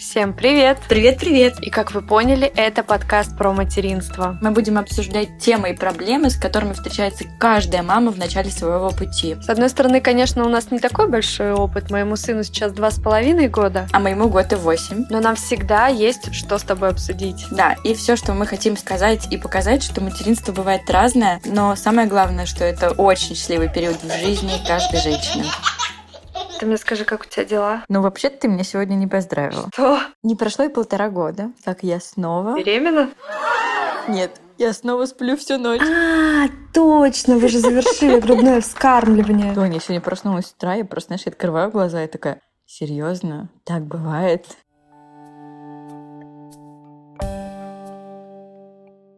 Всем привет! Привет-привет! И как вы поняли, это подкаст про материнство. Мы будем обсуждать темы и проблемы, с которыми встречается каждая мама в начале своего пути. С одной стороны, конечно, у нас не такой большой опыт. Моему сыну сейчас два с половиной года. А моему год и восемь. Но нам всегда есть что с тобой обсудить. Да, и все, что мы хотим сказать и показать, что материнство бывает разное, но самое главное, что это очень счастливый период в жизни каждой женщины. Ты мне скажи, как у тебя дела? Ну, вообще-то ты меня сегодня не поздравила. Что? Не прошло и полтора года, как я снова... Беременна? Нет, я снова сплю всю ночь. А, точно, вы же завершили грудное вскармливание. Тоня, сегодня проснулась с утра, я просто, знаешь, открываю глаза и такая, серьезно, так бывает?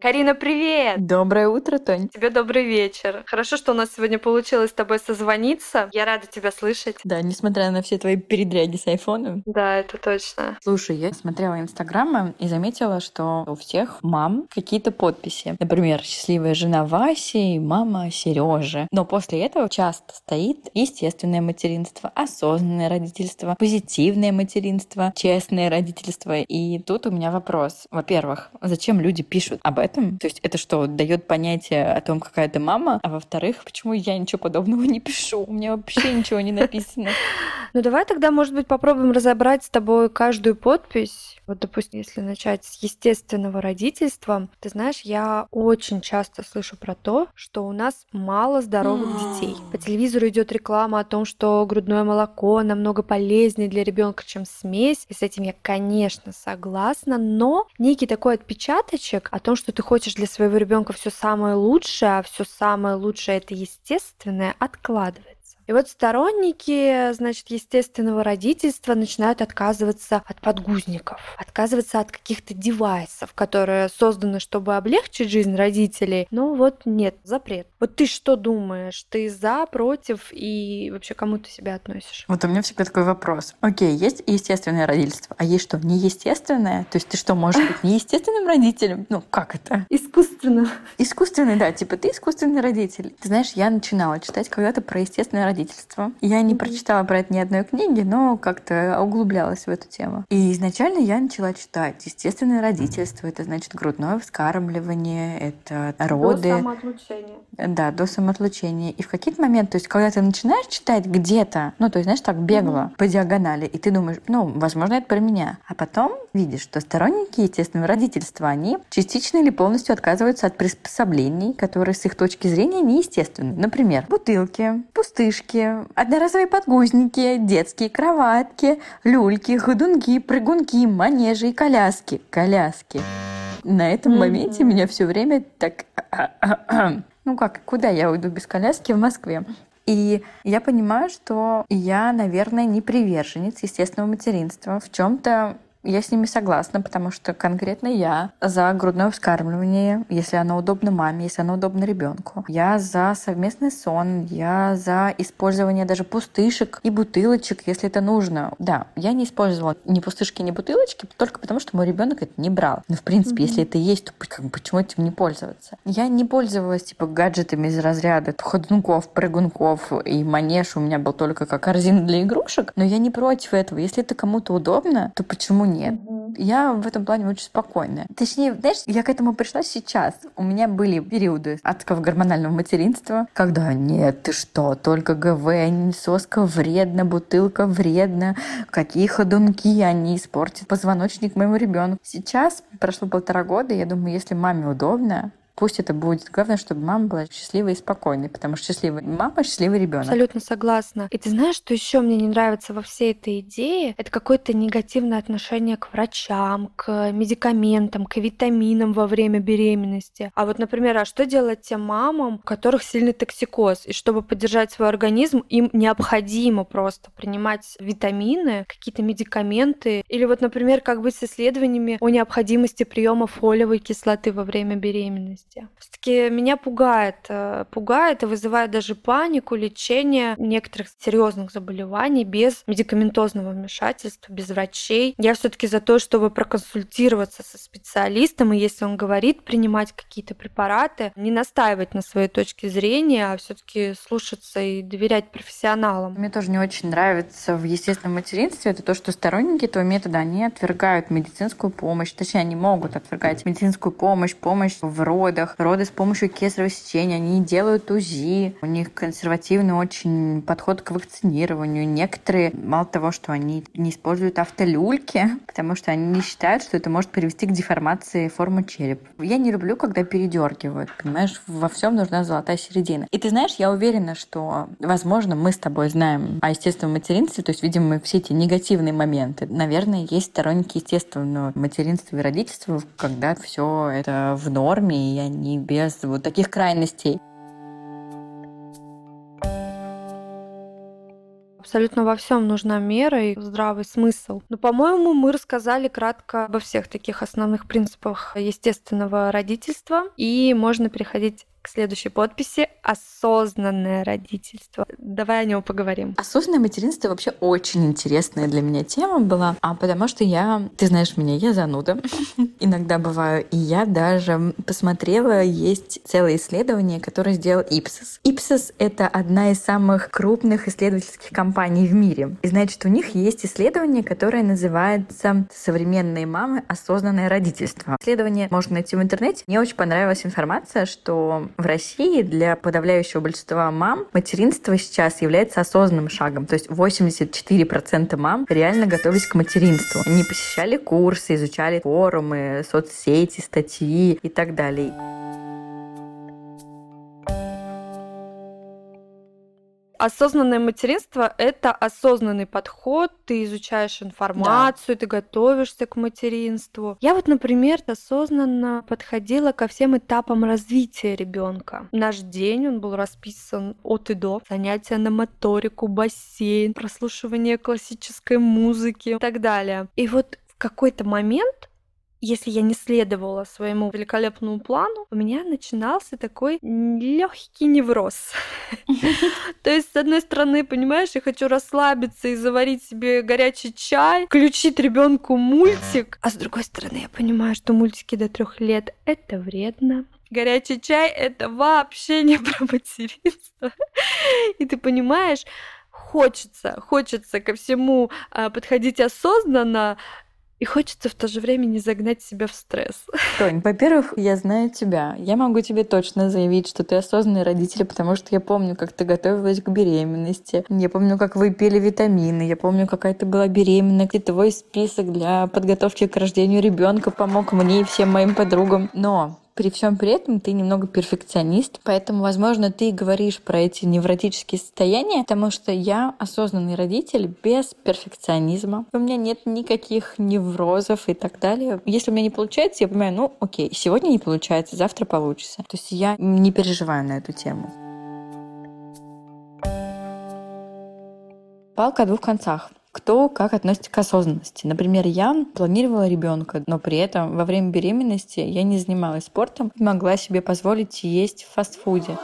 Карина, привет! Доброе утро, Тонь. Тебе добрый вечер. Хорошо, что у нас сегодня получилось с тобой созвониться. Я рада тебя слышать. Да, несмотря на все твои передряги с айфоном. Да, это точно. Слушай, я смотрела инстаграмы и заметила, что у всех мам какие-то подписи. Например, счастливая жена Васи и мама Сережи. Но после этого часто стоит естественное материнство, осознанное родительство, позитивное материнство, честное родительство. И тут у меня вопрос. Во-первых, зачем люди пишут об этом? То есть это что, дает понятие о том, какая ты мама? А во-вторых, почему я ничего подобного не пишу? У меня вообще ничего не написано. Ну давай тогда, может быть, попробуем разобрать с тобой каждую подпись. Вот, допустим, если начать с естественного родительства, ты знаешь, я очень часто слышу про то, что у нас мало здоровых детей. По телевизору идет реклама о том, что грудное молоко намного полезнее для ребенка, чем смесь. И с этим я, конечно, согласна, но некий такой отпечаточек о том, что ты хочешь для своего ребенка все самое лучшее, а все самое лучшее это естественное, откладывается. И вот сторонники, значит, естественного родительства начинают отказываться от подгузников, отказываться от каких-то девайсов, которые созданы, чтобы облегчить жизнь родителей. Но вот нет, запрет. Вот ты что думаешь? Ты за, против и вообще кому ты себя относишь? Вот у меня всегда такой вопрос. Окей, есть естественное родительство, а есть что, неестественное? То есть ты что, можешь быть неестественным родителем? Ну, как это? Искусственно. Искусственный, да, типа ты искусственный родитель. Ты знаешь, я начинала читать когда-то про естественное родительство. Я не прочитала про это ни одной книги, но как-то углублялась в эту тему. И изначально я начала читать. Естественное родительство — это значит грудное вскармливание, это роды. До самоотлучения. Да, до самоотлучения. И в какие-то моменты, то есть когда ты начинаешь читать где-то, ну, то есть, знаешь, так бегло, mm-hmm. по диагонали, и ты думаешь, ну, возможно, это про меня. А потом видишь, что сторонники естественного родительства, они частично или полностью отказываются от приспособлений, которые с их точки зрения неестественны. Например, бутылки, пустышки, одноразовые подгузники, детские кроватки, люльки, ходунки, прыгунки, манежи и коляски. Коляски. На этом mm-hmm. моменте меня все время так ну как, куда я уйду без коляски в Москве? И я понимаю, что я, наверное, не приверженец естественного материнства. В чем-то я с ними согласна, потому что конкретно я за грудное вскармливание, если оно удобно маме, если оно удобно ребенку. Я за совместный сон, я за использование даже пустышек и бутылочек, если это нужно. Да, я не использовала ни пустышки, ни бутылочки, только потому что мой ребенок это не брал. Но в принципе, mm-hmm. если это есть, то как, почему этим не пользоваться? Я не пользовалась типа гаджетами из разряда ходунков, прыгунков и манеж у меня был только как корзина для игрушек, но я не против этого. Если это кому-то удобно, то почему нет. Угу. Я в этом плане очень спокойная. Точнее, знаешь, я к этому пришла сейчас. У меня были периоды адского гормонального материнства, когда нет, ты что, только ГВ, соска вредно, бутылка вредно, какие ходунки, они испортят позвоночник моему ребенку. Сейчас прошло полтора года, я думаю, если маме удобно, Пусть это будет. Главное, чтобы мама была счастливой и спокойной, потому что счастливая мама — счастливый ребенок. Абсолютно согласна. И ты знаешь, что еще мне не нравится во всей этой идее? Это какое-то негативное отношение к врачам, к медикаментам, к витаминам во время беременности. А вот, например, а что делать тем мамам, у которых сильный токсикоз? И чтобы поддержать свой организм, им необходимо просто принимать витамины, какие-то медикаменты. Или вот, например, как быть с исследованиями о необходимости приема фолиевой кислоты во время беременности беременности. Все-таки меня пугает, э, пугает и вызывает даже панику лечение некоторых серьезных заболеваний без медикаментозного вмешательства, без врачей. Я все-таки за то, чтобы проконсультироваться со специалистом, и если он говорит принимать какие-то препараты, не настаивать на своей точке зрения, а все-таки слушаться и доверять профессионалам. Мне тоже не очень нравится в естественном материнстве это то, что сторонники этого метода, они отвергают медицинскую помощь, точнее, они могут отвергать медицинскую помощь, помощь в родах, роды с помощью кесарево сечения, они делают УЗИ, у них консервативный очень подход к вакцинированию. Некоторые, мало того, что они не используют автолюльки, потому что они не считают, что это может привести к деформации формы черепа. Я не люблю, когда передергивают, понимаешь, во всем нужна золотая середина. И ты знаешь, я уверена, что, возможно, мы с тобой знаем о естественном материнстве, то есть видим мы все эти негативные моменты. Наверное, есть сторонники естественного материнства и родительства, когда все это в норме, и они без вот таких крайностей. Абсолютно во всем нужна мера и здравый смысл. Но, по-моему, мы рассказали кратко обо всех таких основных принципах естественного родительства, и можно переходить к следующей подписи «Осознанное родительство». Давай о нем поговорим. Осознанное материнство вообще очень интересная для меня тема была, а потому что я, ты знаешь меня, я зануда, иногда бываю, и я даже посмотрела, есть целое исследование, которое сделал Ipsos. Ipsos — это одна из самых крупных исследовательских компаний в мире. И значит, у них есть исследование, которое называется «Современные мамы. Осознанное родительство». Исследование можно найти в интернете. Мне очень понравилась информация, что в России для подавляющего большинства мам материнство сейчас является осознанным шагом. То есть 84% мам реально готовились к материнству. Они посещали курсы, изучали форумы, соцсети, статьи и так далее. Осознанное материнство — это осознанный подход, ты изучаешь информацию, да. ты готовишься к материнству. Я вот, например, осознанно подходила ко всем этапам развития ребенка. Наш день, он был расписан от и до. Занятия на моторику, бассейн, прослушивание классической музыки и так далее. И вот в какой-то момент если я не следовала своему великолепному плану, у меня начинался такой легкий невроз. То есть, с одной стороны, понимаешь, я хочу расслабиться и заварить себе горячий чай, включить ребенку мультик, а с другой стороны, я понимаю, что мультики до трех лет это вредно. Горячий чай это вообще не про материнство. И ты понимаешь, хочется, хочется ко всему а, подходить осознанно, и хочется в то же время не загнать себя в стресс. Тонь, во-первых, я знаю тебя. Я могу тебе точно заявить, что ты осознанный родитель, потому что я помню, как ты готовилась к беременности. Я помню, как вы пили витамины. Я помню, какая ты была беременна. И твой список для подготовки к рождению ребенка помог мне и всем моим подругам. Но при всем при этом ты немного перфекционист, поэтому, возможно, ты говоришь про эти невротические состояния, потому что я осознанный родитель без перфекционизма. У меня нет никаких неврозов и так далее. Если у меня не получается, я понимаю, ну, окей, сегодня не получается, завтра получится. То есть я не переживаю на эту тему. Палка о двух концах кто как относится к осознанности. Например, я планировала ребенка, но при этом во время беременности я не занималась спортом и могла себе позволить есть в фастфуде.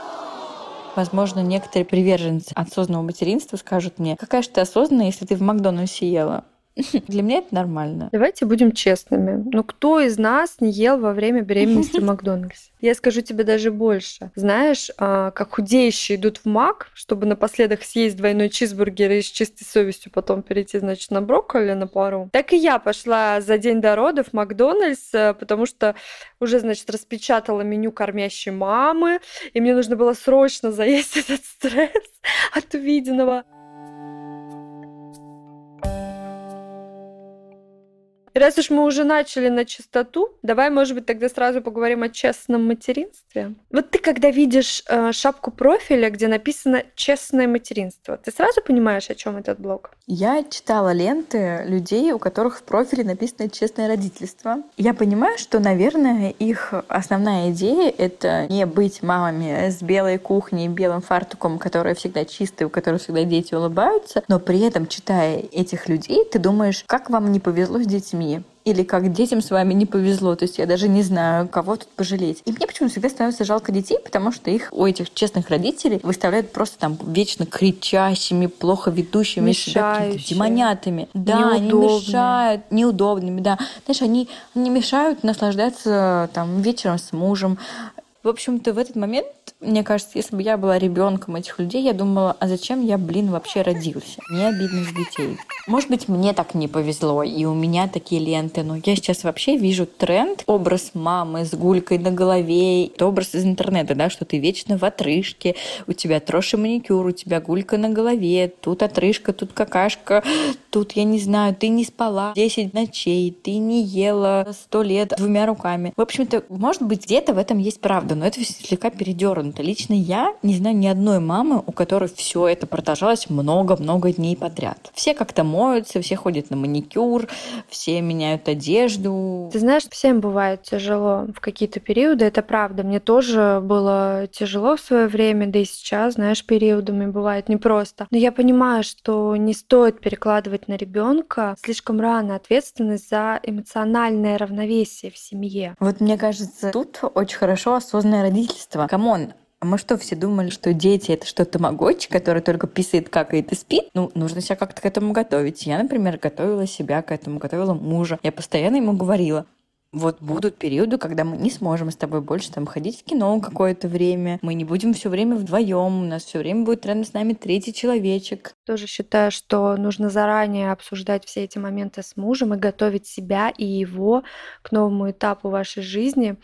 Возможно, некоторые приверженцы осознанного материнства скажут мне, какая же ты осознанная, если ты в Макдональдсе ела. Для меня это нормально. Давайте будем честными. Ну, кто из нас не ел во время беременности в Макдональдсе? Я скажу тебе даже больше. Знаешь, а, как худеющие идут в Мак, чтобы напоследок съесть двойной чизбургер и с чистой совестью потом перейти, значит, на брокколи на пару. Так и я пошла за день до родов в Макдональдс, э, потому что уже, значит, распечатала меню кормящей мамы, и мне нужно было срочно заесть этот стресс от увиденного. Раз уж мы уже начали на чистоту, давай, может быть, тогда сразу поговорим о честном материнстве. Вот ты, когда видишь э, шапку профиля, где написано «честное материнство», ты сразу понимаешь, о чем этот блог? Я читала ленты людей, у которых в профиле написано «честное родительство». Я понимаю, что, наверное, их основная идея — это не быть мамами с белой кухней, белым фартуком, которые всегда чистые, у которых всегда дети улыбаются, но при этом, читая этих людей, ты думаешь, как вам не повезло с детьми, семьи или как детям с вами не повезло. То есть я даже не знаю, кого тут пожалеть. И мне почему-то всегда становится жалко детей, потому что их у этих честных родителей выставляют просто там вечно кричащими, плохо ведущими себя демонятами. Да, они мешают, неудобными, да. Знаешь, они, они мешают наслаждаться там вечером с мужем. В общем-то, в этот момент мне кажется, если бы я была ребенком этих людей, я думала, а зачем я, блин, вообще родился? Мне обидно с детей. Может быть, мне так не повезло, и у меня такие ленты, но я сейчас вообще вижу тренд, образ мамы с гулькой на голове, это образ из интернета, да, что ты вечно в отрыжке, у тебя троши маникюр, у тебя гулька на голове, тут отрыжка, тут какашка, тут, я не знаю, ты не спала 10 ночей, ты не ела 100 лет двумя руками. В общем-то, может быть, где-то в этом есть правда, но это слегка передернуто развернуто. Лично я не знаю ни одной мамы, у которой все это продолжалось много-много дней подряд. Все как-то моются, все ходят на маникюр, все меняют одежду. Ты знаешь, всем бывает тяжело в какие-то периоды, это правда. Мне тоже было тяжело в свое время, да и сейчас, знаешь, периодами бывает непросто. Но я понимаю, что не стоит перекладывать на ребенка слишком рано ответственность за эмоциональное равновесие в семье. Вот мне кажется, тут очень хорошо осознанное родительство. Come on, мы что, все думали, что дети — это что, тамагочи, который только писает, какает и спит? Ну, нужно себя как-то к этому готовить. Я, например, готовила себя к этому, готовила мужа. Я постоянно ему говорила, вот будут периоды, когда мы не сможем с тобой больше там ходить в кино какое-то время, мы не будем все время вдвоем, у нас все время будет рядом с нами третий человечек. Тоже считаю, что нужно заранее обсуждать все эти моменты с мужем и готовить себя и его к новому этапу вашей жизни.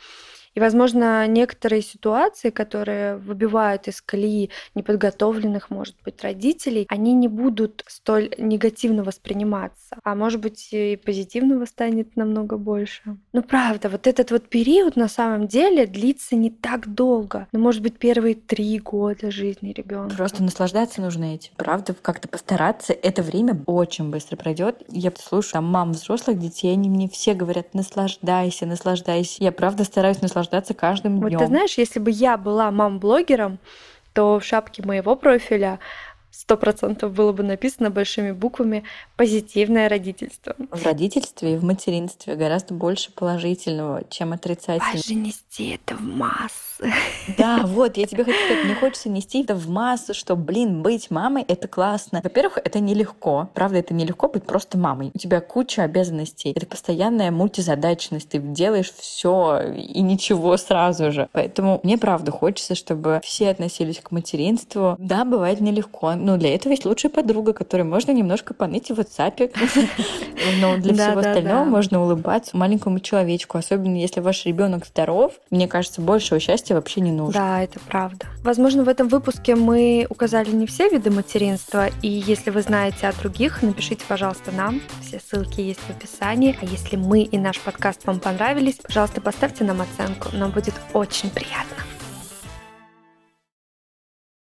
И, возможно, некоторые ситуации, которые выбивают из колеи неподготовленных, может быть, родителей, они не будут столь негативно восприниматься, а может быть и позитивного станет намного больше. Ну правда, вот этот вот период на самом деле длится не так долго, ну может быть первые три года жизни ребенка. Просто наслаждаться нужно этим, правда, как-то постараться. Это время очень быстро пройдет. Я слушаю там мам взрослых детей, они мне все говорят, наслаждайся, наслаждайся. Я правда стараюсь наслаждаться наслаждаться каждым днем. Вот ты знаешь, если бы я была мам-блогером, то в шапке моего профиля сто процентов было бы написано большими буквами «позитивное родительство». В родительстве и в материнстве гораздо больше положительного, чем отрицательного. Важно нести это в массы. Да, вот, я тебе хочу сказать, мне хочется нести это в массу, что, блин, быть мамой — это классно. Во-первых, это нелегко. Правда, это нелегко быть просто мамой. У тебя куча обязанностей. Это постоянная мультизадачность. Ты делаешь все и ничего сразу же. Поэтому мне, правда, хочется, чтобы все относились к материнству. Да, бывает нелегко, но для этого есть лучшая подруга, которой можно немножко поныть в WhatsApp. Но для всего остального можно улыбаться маленькому человечку, особенно если ваш ребенок здоров. Мне кажется, большего счастья вообще не нужно. Да, это правда. Возможно, в этом выпуске мы указали не все виды материнства, и если вы знаете о других, напишите, пожалуйста, нам. Все ссылки есть в описании. А если мы и наш подкаст вам понравились, пожалуйста, поставьте нам оценку. Нам будет очень приятно.